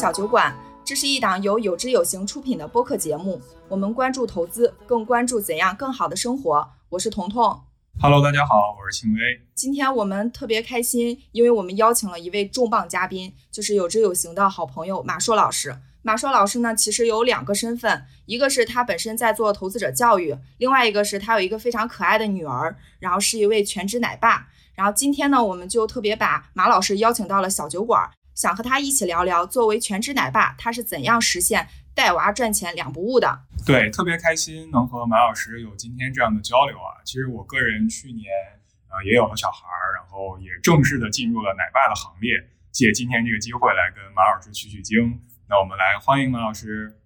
小酒馆，这是一档由有知有行出品的播客节目。我们关注投资，更关注怎样更好的生活。我是彤彤。Hello，大家好，我是庆薇。今天我们特别开心，因为我们邀请了一位重磅嘉宾，就是有知有行的好朋友马硕老师。马硕老师呢，其实有两个身份，一个是他本身在做投资者教育，另外一个是他有一个非常可爱的女儿，然后是一位全职奶爸。然后今天呢，我们就特别把马老师邀请到了小酒馆，想和他一起聊聊，作为全职奶爸，他是怎样实现带娃赚钱两不误的。对，特别开心能和马老师有今天这样的交流啊。其实我个人去年呃也有了小孩儿，然后也正式的进入了奶爸的行列，借今天这个机会来跟马老师取取经。那我们来欢迎马老师，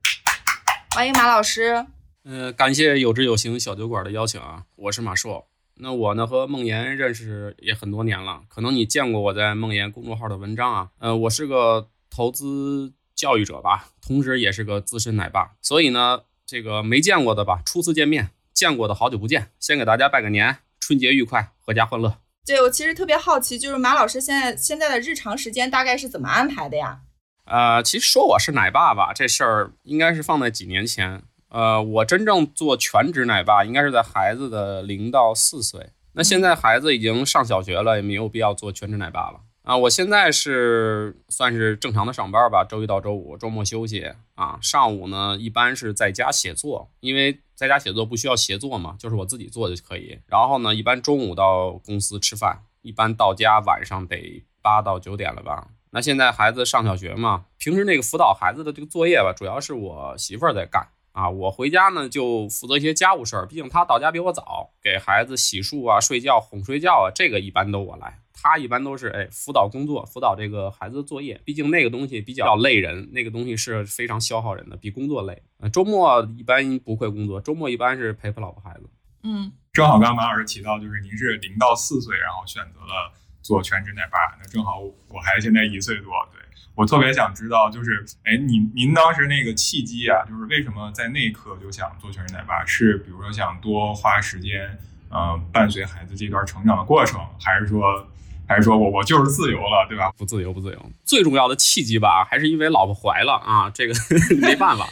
欢迎马老师。呃，感谢有知有行小酒馆的邀请啊，我是马硕。那我呢和梦岩认识也很多年了，可能你见过我在梦岩公众号的文章啊。呃，我是个投资教育者吧，同时也是个资深奶爸，所以呢，这个没见过的吧，初次见面；见过的好久不见，先给大家拜个年，春节愉快，阖家欢乐。对我其实特别好奇，就是马老师现在现在的日常时间大概是怎么安排的呀？呃，其实说我是奶爸吧，这事儿应该是放在几年前。呃，我真正做全职奶爸应该是在孩子的零到四岁。那现在孩子已经上小学了，也没有必要做全职奶爸了啊。我现在是算是正常的上班吧，周一到周五，周末休息啊。上午呢，一般是在家写作，因为在家写作不需要协作嘛，就是我自己做就可以。然后呢，一般中午到公司吃饭，一般到家晚上得八到九点了吧。那现在孩子上小学嘛，平时那个辅导孩子的这个作业吧，主要是我媳妇儿在干啊。我回家呢就负责一些家务事儿，毕竟他到家比我早，给孩子洗漱啊、睡觉、哄睡觉啊，这个一般都我来。他一般都是哎辅导工作，辅导这个孩子的作业，毕竟那个东西比较累人，那个东西是非常消耗人的，比工作累。周末一般不会工作，周末一般是陪陪老婆孩子。嗯，正好刚刚马老师提到，就是您是零到四岁，然后选择了。做全职奶爸，那正好我孩子现在一岁多，对我特别想知道，就是哎，您您当时那个契机啊，就是为什么在那一刻就想做全职奶爸？是比如说想多花时间，呃，伴随孩子这段成长的过程，还是说，还是说我我就是自由了，对吧？不自由不自由，最重要的契机吧，还是因为老婆怀了啊，这个 没办法。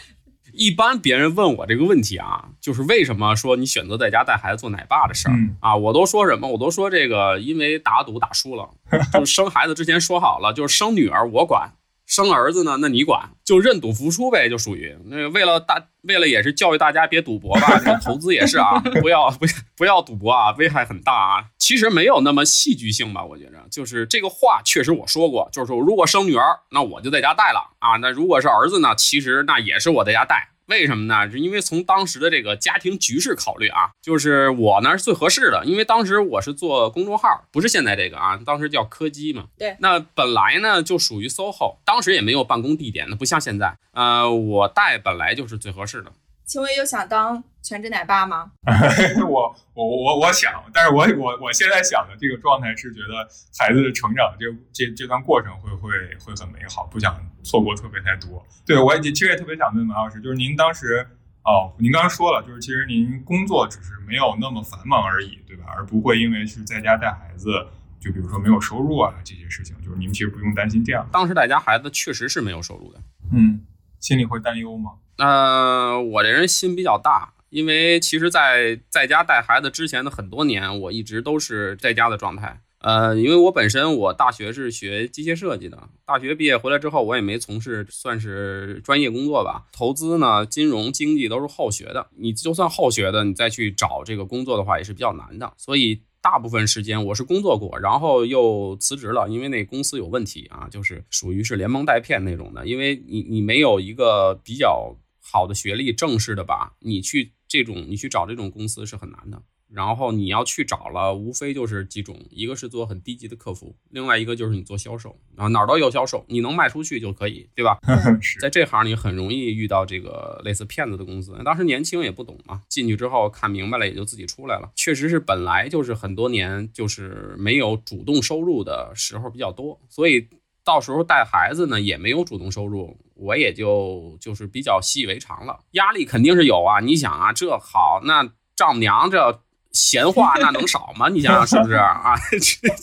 一般别人问我这个问题啊，就是为什么说你选择在家带孩子做奶爸的事儿啊？我都说什么？我都说这个，因为打赌打输了，就是生孩子之前说好了，就是生女儿我管。生儿子呢？那你管，就认赌服输呗，就属于那为了大，为了也是教育大家别赌博吧。这个投资也是啊，不要不不要赌博啊，危害很大啊。其实没有那么戏剧性吧，我觉着就是这个话确实我说过，就是说如果生女儿，那我就在家带了啊。那如果是儿子呢，其实那也是我在家带。为什么呢？是因为从当时的这个家庭局势考虑啊，就是我呢是最合适的，因为当时我是做公众号，不是现在这个啊，当时叫柯基嘛。对。那本来呢就属于 SOHO，当时也没有办公地点，那不像现在。呃，我带本来就是最合适的。秦薇有想当全职奶爸吗？我我我我想，但是我我我现在想的这个状态是觉得孩子的成长这这这段过程会会会很美好，不想错过特别太多。对我其实也特别想问马老师，就是您当时哦，您刚刚说了，就是其实您工作只是没有那么繁忙而已，对吧？而不会因为是在家带孩子，就比如说没有收入啊这些事情，就是您其实不用担心这样。当时在家孩子确实是没有收入的，嗯，心里会担忧吗？呃，我这人心比较大，因为其实，在在家带孩子之前的很多年，我一直都是在家的状态。呃，因为我本身我大学是学机械设计的，大学毕业回来之后，我也没从事算是专业工作吧。投资呢，金融经济都是后学的，你就算后学的，你再去找这个工作的话，也是比较难的。所以。大部分时间我是工作过，然后又辞职了，因为那公司有问题啊，就是属于是连蒙带骗那种的。因为你你没有一个比较好的学历，正式的吧，你去这种你去找这种公司是很难的。然后你要去找了，无非就是几种，一个是做很低级的客服，另外一个就是你做销售啊，哪儿都有销售，你能卖出去就可以，对吧？在这行你很容易遇到这个类似骗子的公司。当时年轻也不懂嘛，进去之后看明白了也就自己出来了。确实是本来就是很多年就是没有主动收入的时候比较多，所以到时候带孩子呢也没有主动收入，我也就就是比较习以为常了。压力肯定是有啊，你想啊，这好那丈母娘这。闲话那能少吗？你想想是不是啊？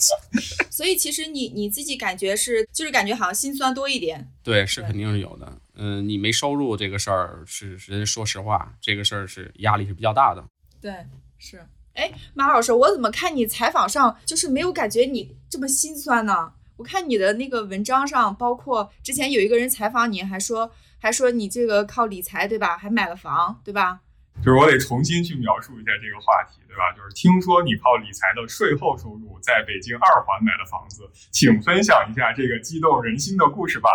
所以其实你你自己感觉是，就是感觉好像心酸多一点。对，是肯定是有的。嗯，你没收入这个事儿是是，说实话，这个事儿是压力是比较大的。对，是。哎，马老师，我怎么看你采访上就是没有感觉你这么心酸呢？我看你的那个文章上，包括之前有一个人采访你，还说还说你这个靠理财对吧？还买了房对吧？就是我得重新去描述一下这个话题对吧？就是听说你靠理财的税后收入在北京二环买了房子，请分享一下这个激动人心的故事吧。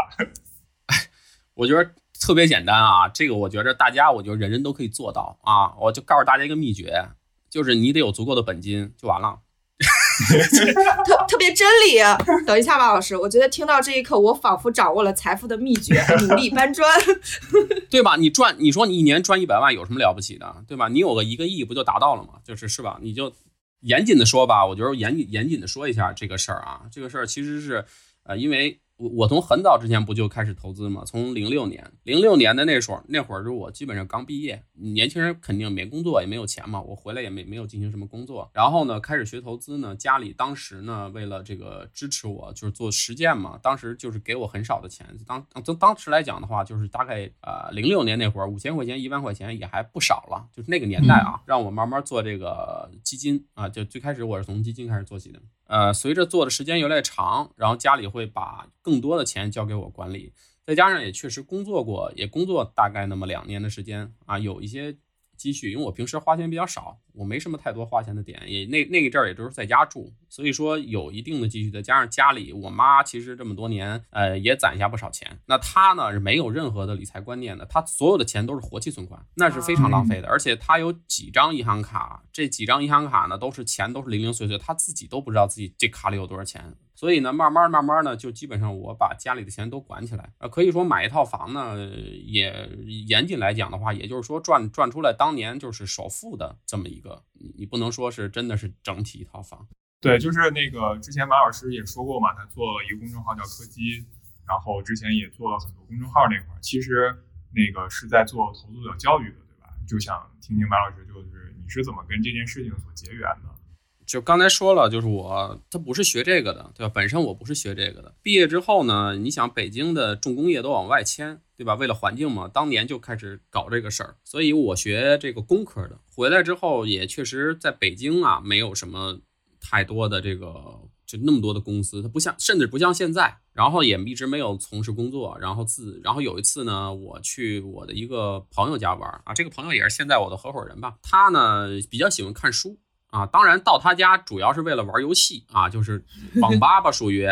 我觉得特别简单啊，这个我觉得大家，我觉得人人都可以做到啊。我就告诉大家一个秘诀，就是你得有足够的本金就完了。特特别真理。等一下吧，老师，我觉得听到这一刻，我仿佛掌握了财富的秘诀，努力搬砖，对吧？你赚，你说你一年赚一百万有什么了不起的，对吧？你有个一个亿不就达到了吗？就是是吧？你就严谨的说吧，我觉得严严谨的说一下这个事儿啊，这个事儿其实是呃，因为。我我从很早之前不就开始投资吗？从零六年，零六年的那时候，那会儿是我基本上刚毕业，年轻人肯定没工作，也没有钱嘛。我回来也没没有进行什么工作，然后呢，开始学投资呢。家里当时呢，为了这个支持我，就是做实践嘛。当时就是给我很少的钱，当从当时来讲的话，就是大概呃零六年那会儿，五千块钱、一万块钱也还不少了。就是那个年代啊，让我慢慢做这个基金啊，就最开始我是从基金开始做起的。呃，随着做的时间越来越长，然后家里会把更多的钱交给我管理，再加上也确实工作过，也工作大概那么两年的时间啊，有一些。积蓄，因为我平时花钱比较少，我没什么太多花钱的点，也那那一阵儿也都是在家住，所以说有一定的积蓄，再加上家里我妈其实这么多年，呃，也攒下不少钱。那她呢是没有任何的理财观念的，她所有的钱都是活期存款，那是非常浪费的。而且她有几张银行卡，这几张银行卡呢都是钱都是零零碎碎，她自己都不知道自己这卡里有多少钱。所以呢，慢慢慢慢呢，就基本上我把家里的钱都管起来。呃，可以说买一套房呢，也严谨来讲的话，也就是说赚赚出来当年就是首付的这么一个，你不能说是真的是整体一套房。对，就是那个之前马老师也说过嘛，他做一个公众号叫柯基，然后之前也做了很多公众号那块儿，其实那个是在做投资者教育的，对吧？就想听听马老师，就是你是怎么跟这件事情所结缘的？就刚才说了，就是我他不是学这个的，对吧？本身我不是学这个的。毕业之后呢，你想北京的重工业都往外迁，对吧？为了环境嘛，当年就开始搞这个事儿。所以我学这个工科的，回来之后也确实在北京啊，没有什么太多的这个就那么多的公司，它不像，甚至不像现在。然后也一直没有从事工作。然后自然后有一次呢，我去我的一个朋友家玩啊，这个朋友也是现在我的合伙人吧。他呢比较喜欢看书。啊，当然到他家主要是为了玩游戏啊，就是网吧吧，属于。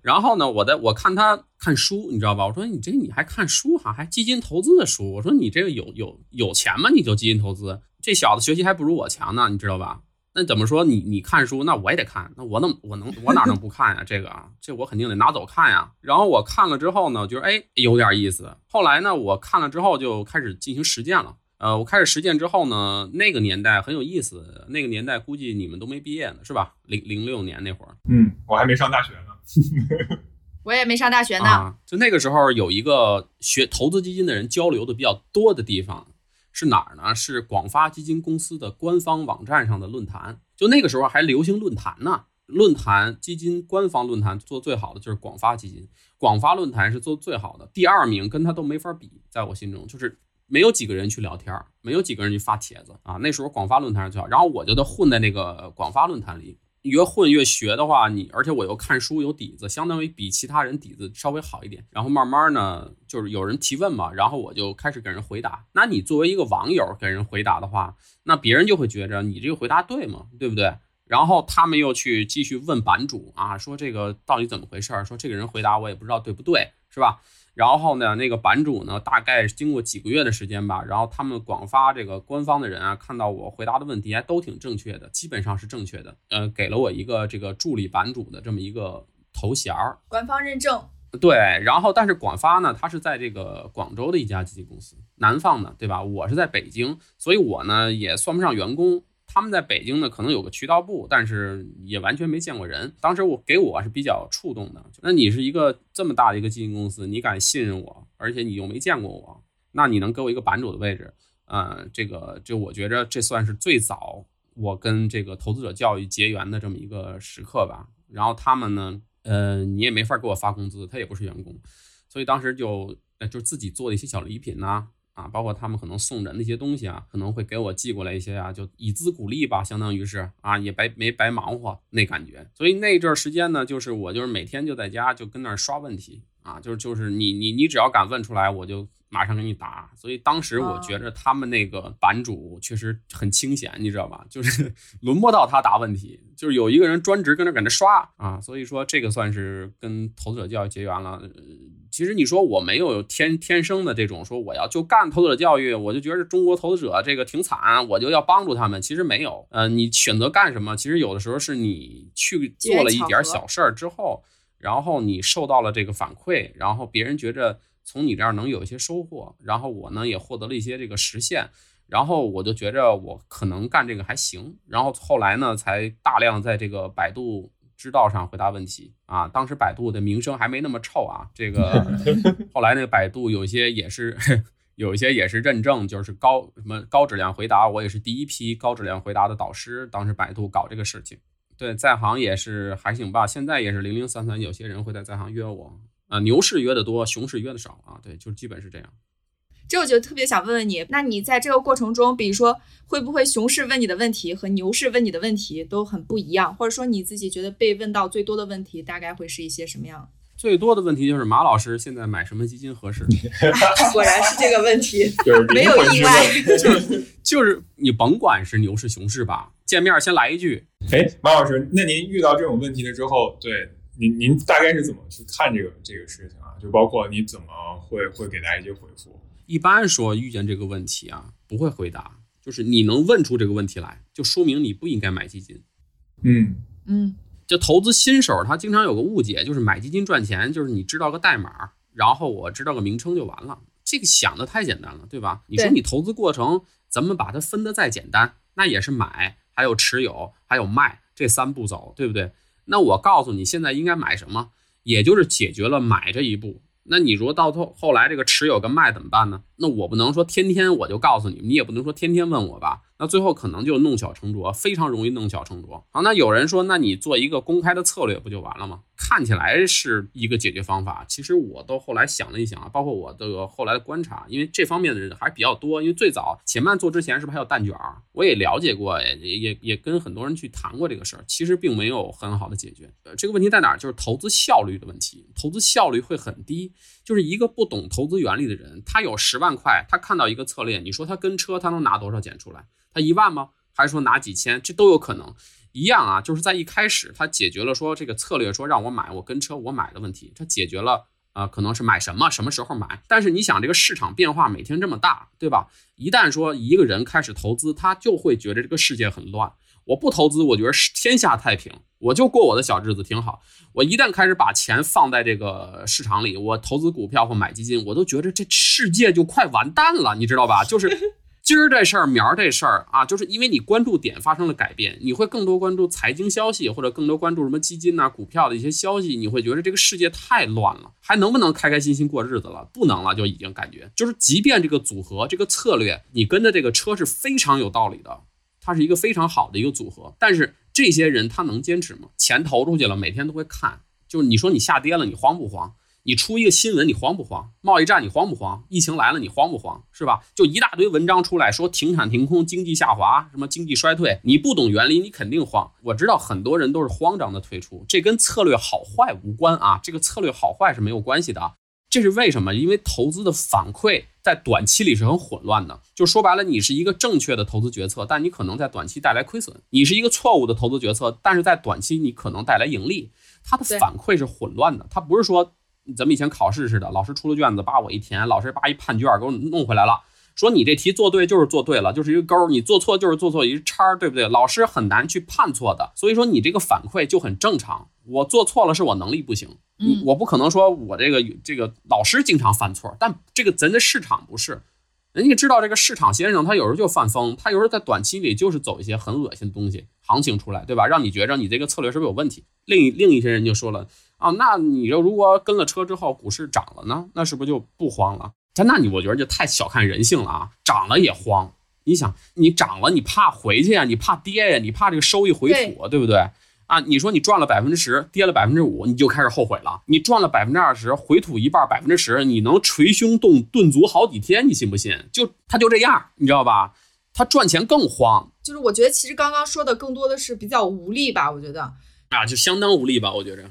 然后呢，我在我看他看书，你知道吧？我说你这你还看书哈，还基金投资的书。我说你这个有有有钱吗？你就基金投资？这小子学习还不如我强呢，你知道吧？那怎么说你你看书，那我也得看，那我能我能我哪能不看呀？这个啊，这我肯定得拿走看呀。然后我看了之后呢，就是哎有点意思。后来呢，我看了之后就开始进行实践了。呃，我开始实践之后呢，那个年代很有意思。那个年代估计你们都没毕业呢，是吧？零零六年那会儿，嗯，我还没上大学呢。我也没上大学呢。就那个时候有一个学投资基金的人交流的比较多的地方是哪儿呢？是广发基金公司的官方网站上的论坛。就那个时候还流行论坛呢，论坛基金官方论坛做最好的就是广发基金，广发论坛是做最好的，第二名跟他都没法比，在我心中就是。没有几个人去聊天没有几个人去发帖子啊。那时候广发论坛上最好，然后我就得混在那个广发论坛里，越混越学的话，你而且我又看书有底子，相当于比其他人底子稍微好一点。然后慢慢呢，就是有人提问嘛，然后我就开始给人回答。那你作为一个网友给人回答的话，那别人就会觉着你这个回答对吗？对不对？然后他们又去继续问版主啊，说这个到底怎么回事？说这个人回答我也不知道对不对，是吧？然后呢，那个版主呢，大概经过几个月的时间吧，然后他们广发这个官方的人啊，看到我回答的问题还都挺正确的，基本上是正确的，呃，给了我一个这个助理版主的这么一个头衔儿，官方认证。对，然后但是广发呢，它是在这个广州的一家基金公司，南方的，对吧？我是在北京，所以我呢也算不上员工。他们在北京呢，可能有个渠道部，但是也完全没见过人。当时我给我是比较触动的。那你是一个这么大的一个基金公司，你敢信任我，而且你又没见过我，那你能给我一个版主的位置？呃，这个就我觉着这算是最早我跟这个投资者教育结缘的这么一个时刻吧。然后他们呢，呃，你也没法给我发工资，他也不是员工，所以当时就就自己做了一些小礼品呐，啊包括他们可能送的那些东西啊，可能会给我寄过来一些啊，就以资鼓励吧，相当于是啊，也白没白忙活那感觉。所以那阵时间呢，就是我就是每天就在家就跟那儿刷问题啊，就是就是你你你只要敢问出来，我就。马上给你答，所以当时我觉着他们那个版主确实很清闲，你知道吧？就是轮不到他答问题，就是有一个人专职跟那搁那刷啊。所以说这个算是跟投资者教育结缘了。其实你说我没有天天生的这种说我要就干投资者教育，我就觉得中国投资者这个挺惨，我就要帮助他们。其实没有，呃，你选择干什么，其实有的时候是你去做了一点小事儿之后，然后你受到了这个反馈，然后别人觉着。从你这儿能有一些收获，然后我呢也获得了一些这个实现，然后我就觉着我可能干这个还行，然后后来呢才大量在这个百度知道上回答问题啊。当时百度的名声还没那么臭啊，这个 后来那个百度有些也是有一些也是认证，就是高什么高质量回答，我也是第一批高质量回答的导师。当时百度搞这个事情，对在行也是还行吧，现在也是零零散散有些人会在在行约我。啊，牛市约的多，熊市约的少啊，对，就基本是这样。这我就特别想问问你，那你在这个过程中，比如说会不会熊市问你的问题和牛市问你的问题都很不一样，或者说你自己觉得被问到最多的问题大概会是一些什么样？最多的问题就是马老师现在买什么基金合适？果然是这个问题，就是没有意外，就是就是你甭管是牛市熊市吧，见面先来一句，哎，马老师，那您遇到这种问题了之后，对。您您大概是怎么去看这个这个事情啊？就包括你怎么会会给大家一些回复？一般说遇见这个问题啊，不会回答，就是你能问出这个问题来，就说明你不应该买基金。嗯嗯，就投资新手他经常有个误解，就是买基金赚钱，就是你知道个代码，然后我知道个名称就完了。这个想的太简单了，对吧？你说你投资过程咱们把它分的再简单？那也是买，还有持有，还有卖这三步走，对不对？那我告诉你，现在应该买什么，也就是解决了买这一步。那你如果到后后来这个持有跟卖怎么办呢？那我不能说天天我就告诉你，你也不能说天天问我吧。那最后可能就弄巧成拙，非常容易弄巧成拙。好，那有人说，那你做一个公开的策略不就完了吗？看起来是一个解决方法，其实我都后来想了一想啊，包括我的后来的观察，因为这方面的人还是比较多。因为最早且慢做之前，是不是还有蛋卷儿？我也了解过，也也也跟很多人去谈过这个事儿，其实并没有很好的解决。呃，这个问题在哪儿？就是投资效率的问题，投资效率会很低。就是一个不懂投资原理的人，他有十万块，他看到一个策略，你说他跟车，他能拿多少钱出来？他一万吗？还是说拿几千？这都有可能。一样啊，就是在一开始，他解决了说这个策略，说让我买，我跟车我买的问题，他解决了啊，可能是买什么，什么时候买。但是你想，这个市场变化每天这么大，对吧？一旦说一个人开始投资，他就会觉得这个世界很乱。我不投资，我觉得天下太平，我就过我的小日子挺好。我一旦开始把钱放在这个市场里，我投资股票或买基金，我都觉得这世界就快完蛋了，你知道吧？就是。今儿这事儿，明儿这事儿啊，就是因为你关注点发生了改变，你会更多关注财经消息，或者更多关注什么基金呐、股票的一些消息，你会觉得这个世界太乱了，还能不能开开心心过日子了？不能了，就已经感觉就是，即便这个组合、这个策略，你跟着这个车是非常有道理的，它是一个非常好的一个组合，但是这些人他能坚持吗？钱投出去了，每天都会看，就是你说你下跌了，你慌不慌？你出一个新闻，你慌不慌？贸易战你慌不慌？疫情来了你慌不慌？是吧？就一大堆文章出来说停产停工、经济下滑、什么经济衰退，你不懂原理，你肯定慌。我知道很多人都是慌张的退出，这跟策略好坏无关啊，这个策略好坏是没有关系的啊。这是为什么？因为投资的反馈在短期里是很混乱的。就说白了，你是一个正确的投资决策，但你可能在短期带来亏损；你是一个错误的投资决策，但是在短期你可能带来盈利。它的反馈是混乱的，它不是说。咱们以前考试似的，老师出了卷子，叭我一填，老师叭一判卷给我弄回来了，说你这题做对就是做对了，就是一个勾；你做错就是做错一个叉，对不对？老师很难去判错的，所以说你这个反馈就很正常。我做错了是我能力不行，嗯，我不可能说我这个这个老师经常犯错，但这个咱的市场不是，人家知道这个市场先生他有时候就犯疯，他有时候在短期里就是走一些很恶心的东西，行情出来，对吧？让你觉着你这个策略是不是有问题？另一另一些人就说了。啊，那你就如果跟了车之后股市涨了呢，那是不是就不慌了？他那你我觉得就太小看人性了啊！涨了也慌，你想，你涨了，你怕回去呀？你怕跌呀？你怕这个收益回吐，对不对？啊，你说你赚了百分之十，跌了百分之五，你就开始后悔了。你赚了百分之二十，回吐一半百分之十，你能捶胸顿顿足好几天，你信不信？就他就这样，你知道吧？他赚钱更慌。就是我觉得其实刚刚说的更多的是比较无力吧，我觉得啊，就相当无力吧，我觉着。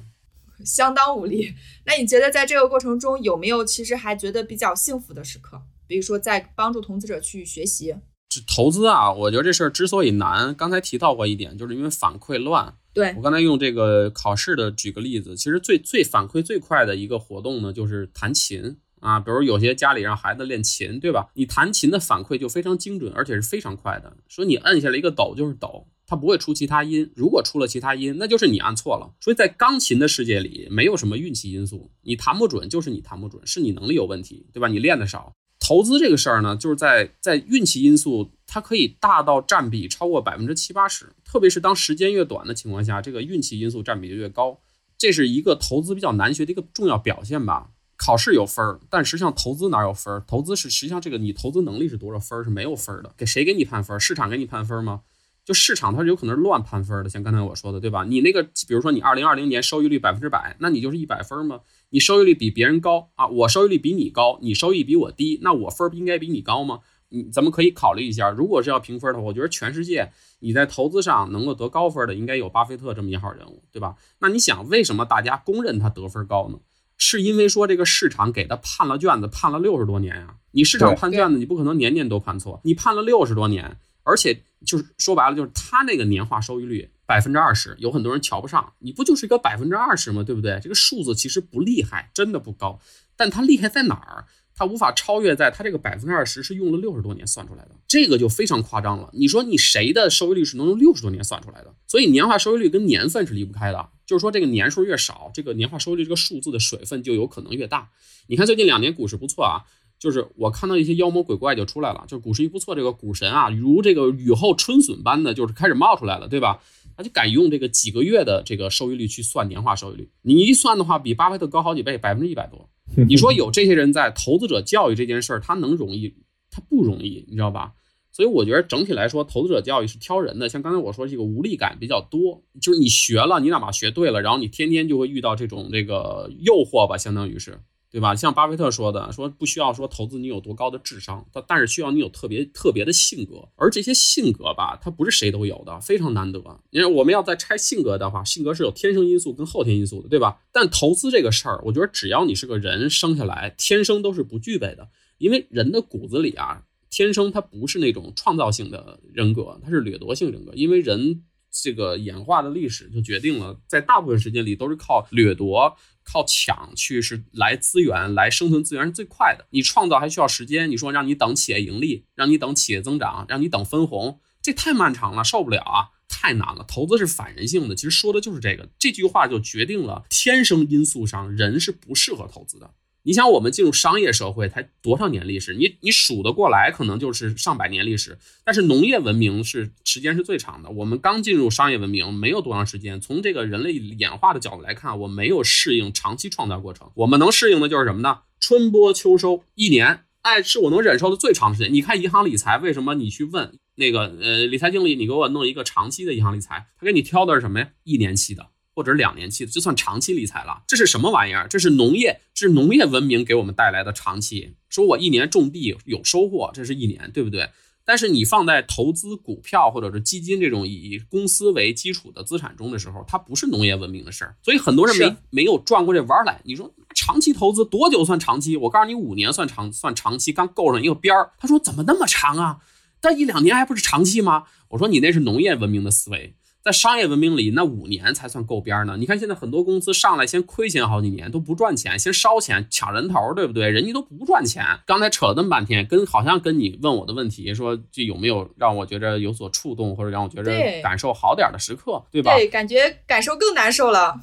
相当无力。那你觉得在这个过程中有没有其实还觉得比较幸福的时刻？比如说在帮助投资者去学习。这投资啊，我觉得这事儿之所以难，刚才提到过一点，就是因为反馈乱。对我刚才用这个考试的举个例子，其实最最反馈最快的一个活动呢，就是弹琴啊。比如有些家里让孩子练琴，对吧？你弹琴的反馈就非常精准，而且是非常快的。说你摁下来一个抖就是抖。它不会出其他音，如果出了其他音，那就是你按错了。所以在钢琴的世界里，没有什么运气因素，你弹不准就是你弹不准，是你能力有问题，对吧？你练的少。投资这个事儿呢，就是在在运气因素，它可以大到占比超过百分之七八十，特别是当时间越短的情况下，这个运气因素占比就越高。这是一个投资比较难学的一个重要表现吧。考试有分儿，但实际上投资哪有分儿？投资是实际上这个你投资能力是多少分儿是没有分儿的，给谁给你判分儿？市场给你判分儿吗？就市场它是有可能是乱判分的，像刚才我说的，对吧？你那个，比如说你二零二零年收益率百分之百，那你就是一百分吗？你收益率比别人高啊，我收益率比你高，你收益比我低，那我分不应该比你高吗？你咱们可以考虑一下，如果是要评分的话，我觉得全世界你在投资上能够得高分的，应该有巴菲特这么一号人物，对吧？那你想，为什么大家公认他得分高呢？是因为说这个市场给他判了卷子，判了六十多年呀。你市场判卷子，你不可能年年都判错，你判了六十多年，而且。就是说白了，就是他那个年化收益率百分之二十，有很多人瞧不上。你不就是一个百分之二十吗？对不对？这个数字其实不厉害，真的不高。但它厉害在哪儿？它无法超越，在它这个百分之二十是用了六十多年算出来的，这个就非常夸张了。你说你谁的收益率是能用六十多年算出来的？所以年化收益率跟年份是离不开的。就是说这个年数越少，这个年化收益率这个数字的水分就有可能越大。你看最近两年股市不错啊。就是我看到一些妖魔鬼怪就出来了，就是股市一不错，这个股神啊，如这个雨后春笋般的，就是开始冒出来了，对吧？他就敢用这个几个月的这个收益率去算年化收益率，你一算的话，比巴菲特高好几倍，百分之一百多。你说有这些人在投资者教育这件事儿，他能容易？他不容易，你知道吧？所以我觉得整体来说，投资者教育是挑人的。像刚才我说，这个无力感比较多，就是你学了，你哪怕学对了，然后你天天就会遇到这种这个诱惑吧，相当于是。对吧？像巴菲特说的，说不需要说投资你有多高的智商，但但是需要你有特别特别的性格，而这些性格吧，它不是谁都有的，非常难得。因为我们要再拆性格的话，性格是有天生因素跟后天因素的，对吧？但投资这个事儿，我觉得只要你是个人生下来，天生都是不具备的，因为人的骨子里啊，天生他不是那种创造性的人格，他是掠夺性人格，因为人这个演化的历史就决定了，在大部分时间里都是靠掠夺。靠抢去是来资源来生存资源是最快的，你创造还需要时间。你说让你等企业盈利，让你等企业增长，让你等分红，这太漫长了，受不了啊，太难了。投资是反人性的，其实说的就是这个。这句话就决定了天生因素上人是不适合投资的。你想，我们进入商业社会才多少年历史？你你数得过来，可能就是上百年历史。但是农业文明是时间是最长的。我们刚进入商业文明，没有多长时间。从这个人类演化的角度来看，我没有适应长期创造过程。我们能适应的就是什么呢？春播秋收，一年，哎，是我能忍受的最长时间。你看银行理财，为什么你去问那个呃理财经理，你给我弄一个长期的银行理财，他给你挑的是什么呀？一年期的。或者两年期的，就算长期理财了。这是什么玩意儿？这是农业，是农业文明给我们带来的长期。说我一年种地有收获，这是一年，对不对？但是你放在投资股票或者是基金这种以公司为基础的资产中的时候，它不是农业文明的事儿。所以很多人没没有转过这弯来。你说长期投资多久算长期？我告诉你，五年算长算长期，刚够上一个边儿。他说怎么那么长啊？但一两年还不是长期吗？我说你那是农业文明的思维。在商业文明里，那五年才算够边呢。你看现在很多公司上来先亏钱好几年都不赚钱，先烧钱抢人头，对不对？人家都不赚钱。刚才扯了那么半天，跟好像跟你问我的问题说，这有没有让我觉着有所触动，或者让我觉着感受好点的时刻，对吧？对，感觉感受更难受了。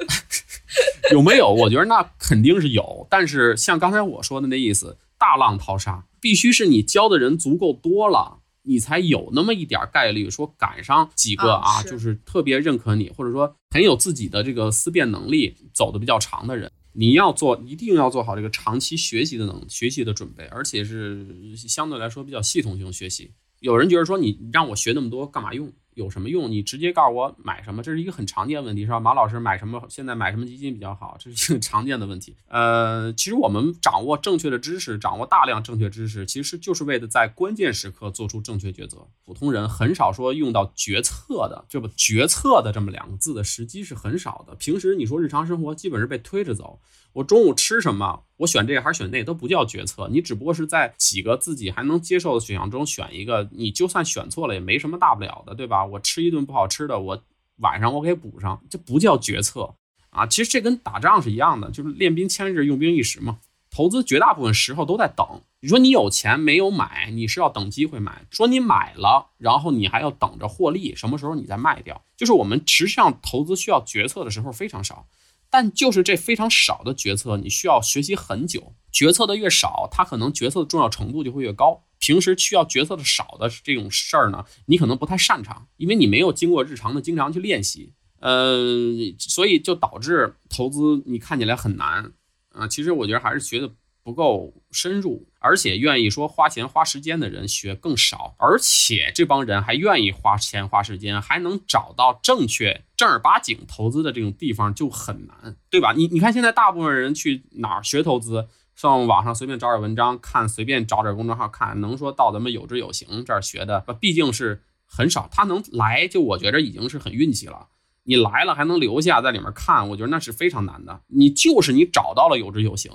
有没有？我觉得那肯定是有。但是像刚才我说的那意思，大浪淘沙，必须是你教的人足够多了。你才有那么一点概率说赶上几个啊，就是特别认可你，或者说很有自己的这个思辨能力，走的比较长的人。你要做，一定要做好这个长期学习的能学习的准备，而且是相对来说比较系统性学习。有人觉得说你让我学那么多干嘛用？有什么用？你直接告诉我买什么，这是一个很常见的问题，是吧？马老师买什么？现在买什么基金比较好？这是一个常见的问题。呃，其实我们掌握正确的知识，掌握大量正确知识，其实就是为了在关键时刻做出正确抉择。普通人很少说用到决策的这不决策的这么两个字的时机是很少的。平时你说日常生活基本是被推着走。我中午吃什么？我选这个还是选那都不叫决策，你只不过是在几个自己还能接受的选项中选一个。你就算选错了也没什么大不了的，对吧？我吃一顿不好吃的，我晚上我给补上，这不叫决策啊。其实这跟打仗是一样的，就是练兵千日，用兵一时嘛。投资绝大部分时候都在等。你说你有钱没有买，你是要等机会买。说你买了，然后你还要等着获利，什么时候你再卖掉？就是我们实际上投资需要决策的时候非常少。但就是这非常少的决策，你需要学习很久。决策的越少，它可能决策的重要程度就会越高。平时需要决策的少的这种事儿呢，你可能不太擅长，因为你没有经过日常的经常去练习。呃，所以就导致投资你看起来很难啊。其实我觉得还是学的。不够深入，而且愿意说花钱花时间的人学更少，而且这帮人还愿意花钱花时间，还能找到正确正儿八经投资的这种地方就很难，对吧？你你看现在大部分人去哪儿学投资？上网上随便找点文章看，随便找点公众号看，能说到咱们有知有行这儿学的，毕竟是很少。他能来，就我觉得已经是很运气了。你来了还能留下在里面看，我觉得那是非常难的。你就是你找到了有知有行。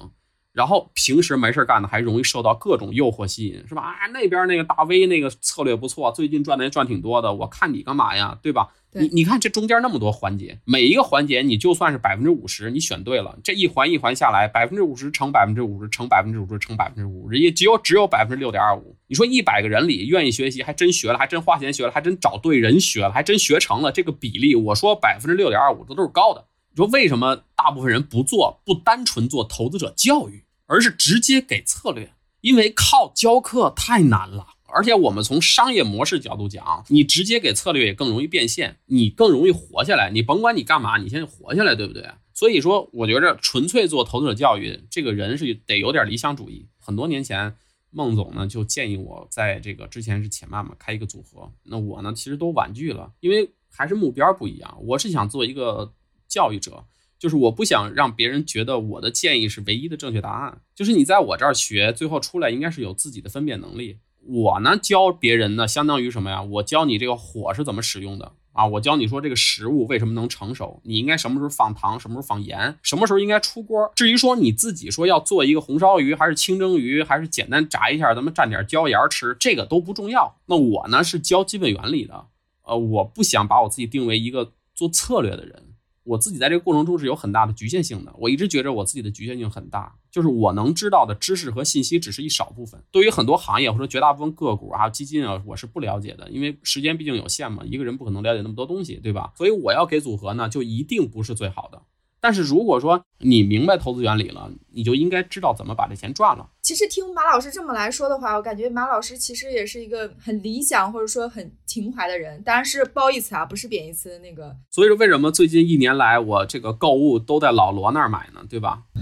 然后平时没事干的还容易受到各种诱惑吸引，是吧？啊，那边那个大 V 那个策略不错，最近赚的也赚挺多的，我看你干嘛呀？对吧？你你看这中间那么多环节，每一个环节你就算是百分之五十，你选对了，这一环一环下来，百分之五十乘百分之五十乘百分之五十乘百分之五十，也只有只有百分之六点二五。你说一百个人里愿意学习，还真学了，还真花钱学了，还真找对人学了，还真学成了，这个比例，我说百分之六点二五这都是高的。你说为什么大部分人不做，不单纯做投资者教育？而是直接给策略，因为靠教课太难了。而且我们从商业模式角度讲，你直接给策略也更容易变现，你更容易活下来。你甭管你干嘛，你先活下来，对不对？所以说，我觉着纯粹做投资者教育，这个人是得有点理想主义。很多年前，孟总呢就建议我在这个之前是且慢嘛开一个组合。那我呢其实都婉拒了，因为还是目标不一样。我是想做一个教育者。就是我不想让别人觉得我的建议是唯一的正确答案。就是你在我这儿学，最后出来应该是有自己的分辨能力。我呢教别人呢，相当于什么呀？我教你这个火是怎么使用的啊？我教你说这个食物为什么能成熟，你应该什么时候放糖，什么时候放盐，什么时候应该出锅。至于说你自己说要做一个红烧鱼，还是清蒸鱼，还是简单炸一下，咱们蘸点椒盐吃，这个都不重要。那我呢是教基本原理的，呃，我不想把我自己定为一个做策略的人。我自己在这个过程中是有很大的局限性的，我一直觉着我自己的局限性很大，就是我能知道的知识和信息只是一少部分。对于很多行业或者绝大部分个股啊、基金啊，我是不了解的，因为时间毕竟有限嘛，一个人不可能了解那么多东西，对吧？所以我要给组合呢，就一定不是最好的。但是如果说你明白投资原理了，你就应该知道怎么把这钱赚了。其实听马老师这么来说的话，我感觉马老师其实也是一个很理想或者说很情怀的人，当然是褒义词啊，不是贬义词的那个。所以说，为什么最近一年来我这个购物都在老罗那儿买呢？对吧？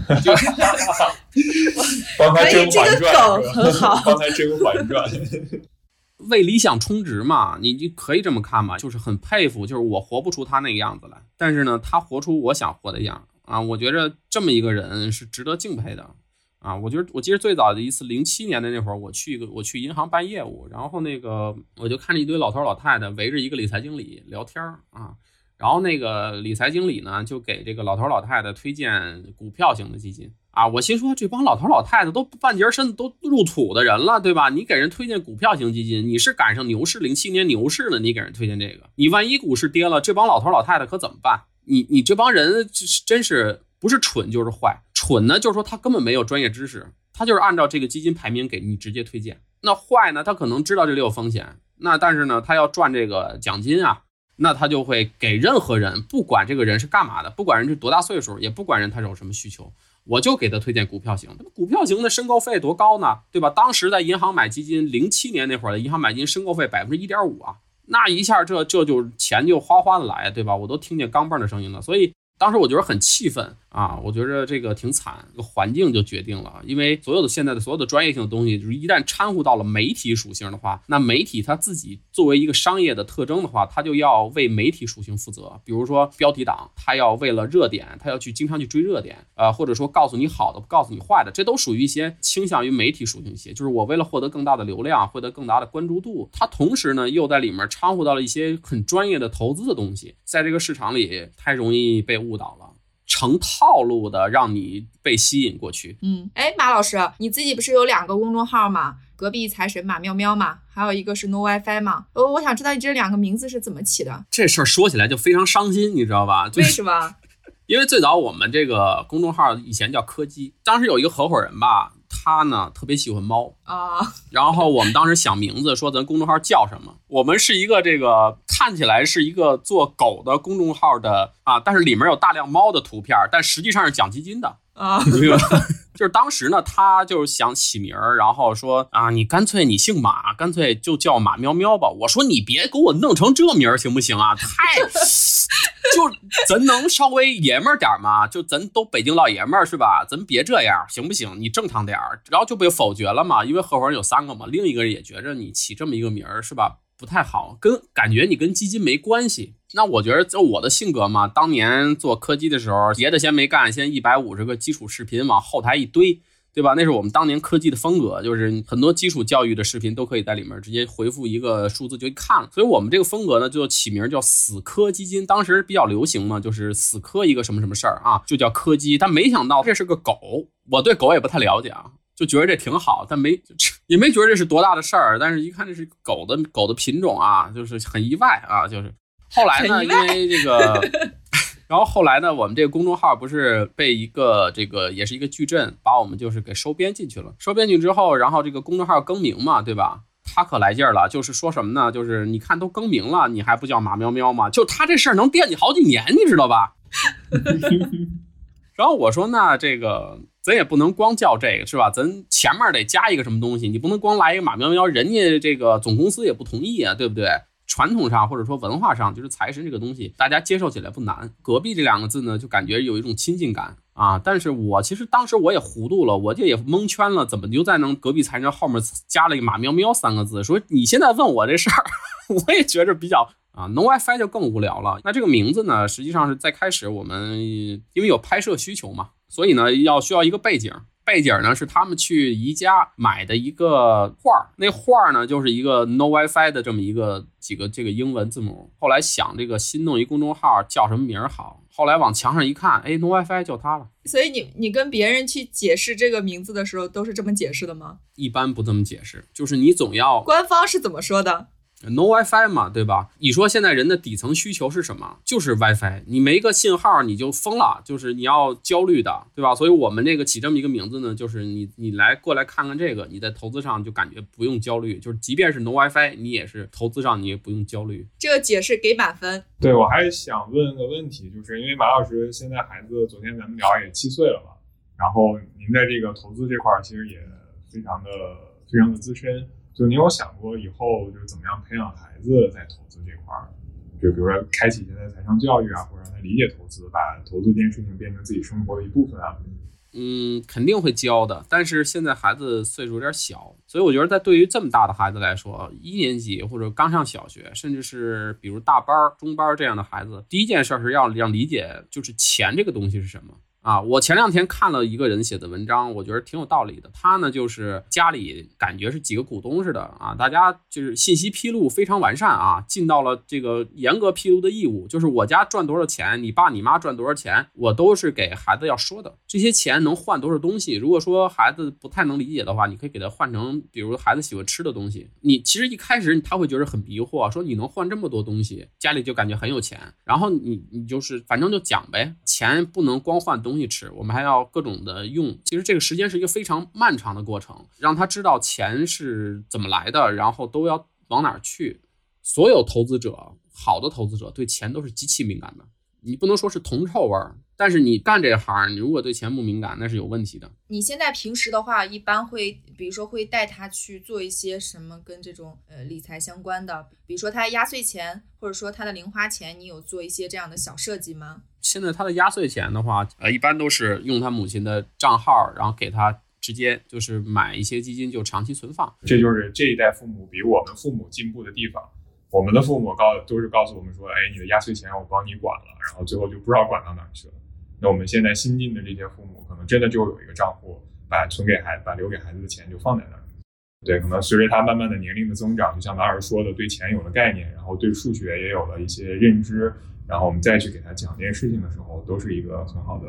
帮他甄嬛传，很好。帮他甄嬛传。为理想充值嘛，你就可以这么看嘛，就是很佩服，就是我活不出他那个样子来，但是呢，他活出我想活的样啊，我觉着这么一个人是值得敬佩的啊。我觉得我记得最早的一次零七年的那会儿，我去一个我去银行办业务，然后那个我就看着一堆老头老太太围着一个理财经理聊天啊，然后那个理财经理呢就给这个老头老太太推荐股票型的基金。啊，我心说这帮老头老太太都半截身子都入土的人了，对吧？你给人推荐股票型基金，你是赶上牛市零七年牛市了，你给人推荐这个，你万一股市跌了，这帮老头老太太可怎么办？你你这帮人真是不是蠢就是坏，蠢呢就是说他根本没有专业知识，他就是按照这个基金排名给你直接推荐。那坏呢，他可能知道这里有风险，那但是呢，他要赚这个奖金啊，那他就会给任何人，不管这个人是干嘛的，不管人是多大岁数，也不管人他有什么需求。我就给他推荐股票型，股票型的申购费多高呢？对吧？当时在银行买基金，零七年那会儿的银行买基金申购费百分之一点五啊，那一下这这就钱就哗哗的来，对吧？我都听见钢镚的声音了。所以当时我觉得很气愤啊，我觉得这个挺惨，这个环境就决定了，因为所有的现在的所有的专业性的东西，就是一旦掺和到了媒体属性的话，那媒体它自己作为一个商业的特征的话，它就要为媒体属性负责。比如说标题党，它要为了热点，它要去经常去追热点，呃，或者说告诉你好的，不告诉你坏的，这都属于一些倾向于媒体属性一些，就是我为了获得更大的流量，获得更大的关注度，它同时呢又在里面掺和到了一些很专业的投资的东西，在这个市场里太容易被。误导了，成套路的让你被吸引过去。嗯，哎，马老师，你自己不是有两个公众号吗？隔壁财神马喵喵嘛，还有一个是 No WiFi 嘛。呃，我想知道你这两个名字是怎么起的？这事儿说起来就非常伤心，你知道吧？为什么？因为最早我们这个公众号以前叫柯基，当时有一个合伙人吧。他呢特别喜欢猫啊，然后我们当时想名字，说咱公众号叫什么？我们是一个这个看起来是一个做狗的公众号的啊，但是里面有大量猫的图片，但实际上是讲基金的啊。就是当时呢，他就是想起名儿，然后说啊，你干脆你姓马，干脆就叫马喵喵吧。我说你别给我弄成这名儿行不行啊？太就咱能稍微爷们儿点吗？就咱都北京老爷们儿是吧？咱别这样行不行？你正常点儿。然后就被否决了嘛，因为合伙人有三个嘛，另一个人也觉着你起这么一个名儿是吧？不太好，跟感觉你跟基金没关系。那我觉得就我的性格嘛，当年做科技的时候，别的先没干，先一百五十个基础视频往后台一堆，对吧？那是我们当年科技的风格，就是很多基础教育的视频都可以在里面直接回复一个数字就看了。所以我们这个风格呢，就起名叫“死磕基金”。当时比较流行嘛，就是死磕一个什么什么事儿啊，就叫柯基。但没想到这是个狗，我对狗也不太了解啊。就觉得这挺好，但没 也没觉得这是多大的事儿。但是一看这是狗的狗的品种啊，就是很意外啊。就是后来呢，因为这个，然后后来呢，我们这个公众号不是被一个这个也是一个矩阵把我们就是给收编进去了。收编进去之后，然后这个公众号更名嘛，对吧？他可来劲儿了，就是说什么呢？就是你看都更名了，你还不叫马喵喵吗？就他这事儿能惦记好几年，你知道吧？然后我说那这个。咱也不能光叫这个是吧？咱前面得加一个什么东西，你不能光来一个马喵喵，人家这个总公司也不同意啊，对不对？传统上或者说文化上，就是财神这个东西，大家接受起来不难。隔壁这两个字呢，就感觉有一种亲近感啊。但是我其实当时我也糊涂了，我就也蒙圈了，怎么就在能隔壁财神后面加了一个马喵喵三个字？说你现在问我这事儿，我也觉着比较啊，No WiFi 就更无聊了。那这个名字呢，实际上是在开始我们因为有拍摄需求嘛。所以呢，要需要一个背景，背景呢是他们去宜家买的一个画儿，那画儿呢就是一个 No WiFi 的这么一个几个这个英文字母。后来想这个新弄一公众号叫什么名儿好，后来往墙上一看，哎，No WiFi 就它了。所以你你跟别人去解释这个名字的时候，都是这么解释的吗？一般不这么解释，就是你总要官方是怎么说的？No WiFi 嘛，对吧？你说现在人的底层需求是什么？就是 WiFi。你没个信号你就疯了，就是你要焦虑的，对吧？所以我们这个起这么一个名字呢，就是你你来过来看看这个，你在投资上就感觉不用焦虑，就是即便是 No WiFi，你也是投资上你也不用焦虑。这个解释给满分。对我还想问个问题，就是因为马老师现在孩子昨天咱们聊也七岁了嘛，然后您在这个投资这块其实也非常的非常的资深。就你有想过以后就是怎么样培养孩子在投资这块儿，就比如说开启现在财商教育啊，或者让他理解投资，把投资这件事情变成自己生活的一部分啊。嗯，肯定会教的，但是现在孩子岁数有点小，所以我觉得在对于这么大的孩子来说，一年级或者刚上小学，甚至是比如大班、中班这样的孩子，第一件事是要让理解就是钱这个东西是什么。啊，我前两天看了一个人写的文章，我觉得挺有道理的。他呢，就是家里感觉是几个股东似的啊，大家就是信息披露非常完善啊，尽到了这个严格披露的义务。就是我家赚多少钱，你爸你妈赚多少钱，我都是给孩子要说的。这些钱能换多少东西？如果说孩子不太能理解的话，你可以给他换成，比如孩子喜欢吃的东西。你其实一开始他会觉得很迷惑，说你能换这么多东西，家里就感觉很有钱。然后你你就是反正就讲呗，钱不能光换东。东西吃，我们还要各种的用。其实这个时间是一个非常漫长的过程，让他知道钱是怎么来的，然后都要往哪儿去。所有投资者，好的投资者对钱都是极其敏感的。你不能说是铜臭味儿，但是你干这行，你如果对钱不敏感，那是有问题的。你现在平时的话，一般会，比如说会带他去做一些什么跟这种呃理财相关的，比如说他压岁钱，或者说他的零花钱，你有做一些这样的小设计吗？现在他的压岁钱的话，呃，一般都是用他母亲的账号，然后给他直接就是买一些基金，就长期存放。这就是这一代父母比我们父母进步的地方。我们的父母告都是告诉我们说，哎，你的压岁钱我帮你管了，然后最后就不知道管到哪去了。那我们现在新进的这些父母，可能真的就有一个账户，把存给孩子、把留给孩子的钱就放在那儿。对，可能随着他慢慢的年龄的增长，就像马老师说的，对钱有了概念，然后对数学也有了一些认知。然后我们再去给他讲这件事情的时候，都是一个很好的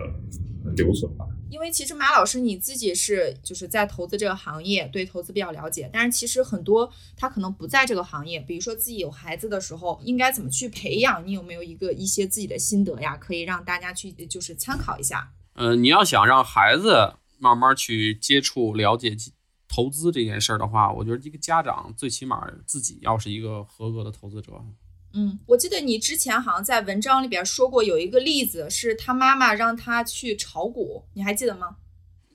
留存吧。因为其实马老师你自己是就是在投资这个行业，对投资比较了解。但是其实很多他可能不在这个行业，比如说自己有孩子的时候，应该怎么去培养？你有没有一个一些自己的心得呀？可以让大家去就是参考一下。嗯，你要想让孩子慢慢去接触了解投资这件事儿的话，我觉得一个家长最起码自己要是一个合格的投资者。嗯，我记得你之前好像在文章里边说过，有一个例子是他妈妈让他去炒股，你还记得吗？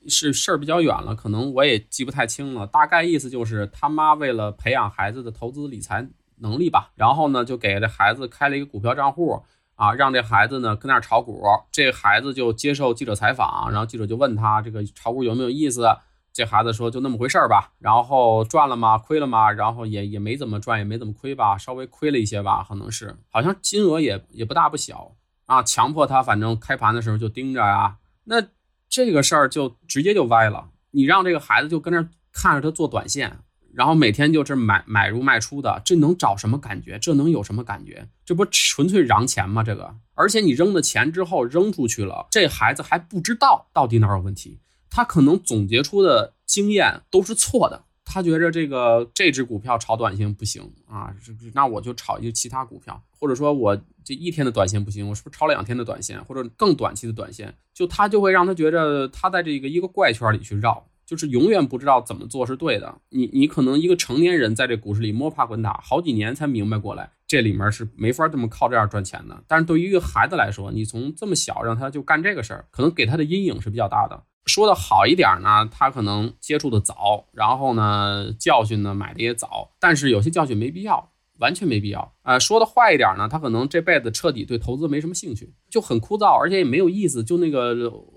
是事儿比较远了，可能我也记不太清了。大概意思就是他妈为了培养孩子的投资理财能力吧，然后呢就给这孩子开了一个股票账户啊，让这孩子呢跟那儿炒股。这孩子就接受记者采访，然后记者就问他这个炒股有没有意思。这孩子说就那么回事儿吧，然后赚了吗？亏了吗？然后也也没怎么赚，也没怎么亏吧，稍微亏了一些吧，可能是，好像金额也也不大不小啊。强迫他，反正开盘的时候就盯着啊，那这个事儿就直接就歪了。你让这个孩子就跟那看着他做短线，然后每天就是买买入卖出的，这能找什么感觉？这能有什么感觉？这不纯粹嚷钱吗？这个，而且你扔的钱之后扔出去了，这孩子还不知道到底哪有问题。他可能总结出的经验都是错的，他觉着这个这只股票炒短线不行啊，那我就炒一个其他股票，或者说我这一天的短线不行，我是不是炒两天的短线或者更短期的短线？就他就会让他觉着他在这个一个怪圈里去绕，就是永远不知道怎么做是对的。你你可能一个成年人在这股市里摸爬滚打好几年才明白过来，这里面是没法这么靠这样赚钱的。但是对于一个孩子来说，你从这么小让他就干这个事儿，可能给他的阴影是比较大的。说的好一点呢，他可能接触的早，然后呢教训呢买的也早，但是有些教训没必要，完全没必要。呃，说的坏一点呢，他可能这辈子彻底对投资没什么兴趣，就很枯燥，而且也没有意思，就那个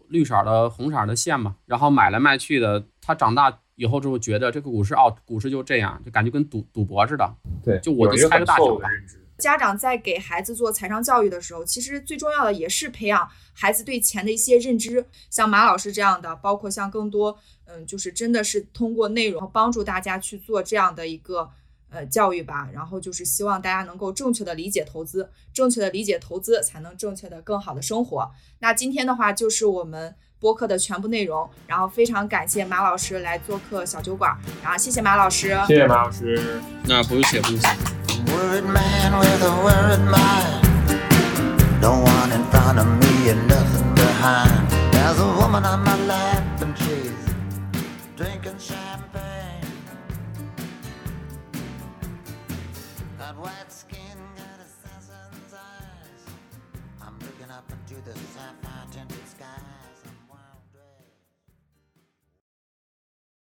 绿色的、红色的线嘛，然后买来卖去的。他长大以后之后觉得这个股市哦，股市就这样，就感觉跟赌赌博似的。对，就我就猜个大小吧。家长在给孩子做财商教育的时候，其实最重要的也是培养孩子对钱的一些认知。像马老师这样的，包括像更多，嗯，就是真的是通过内容帮助大家去做这样的一个呃教育吧。然后就是希望大家能够正确的理解投资，正确的理解投资，才能正确的更好的生活。那今天的话就是我们播客的全部内容。然后非常感谢马老师来做客小酒馆。然后谢谢马老师，谢谢马老师。那不用谢，不用谢。Worried man with a worried mind. No one in front of me and nothing behind. There's a woman on my lap and she's drinking champagne.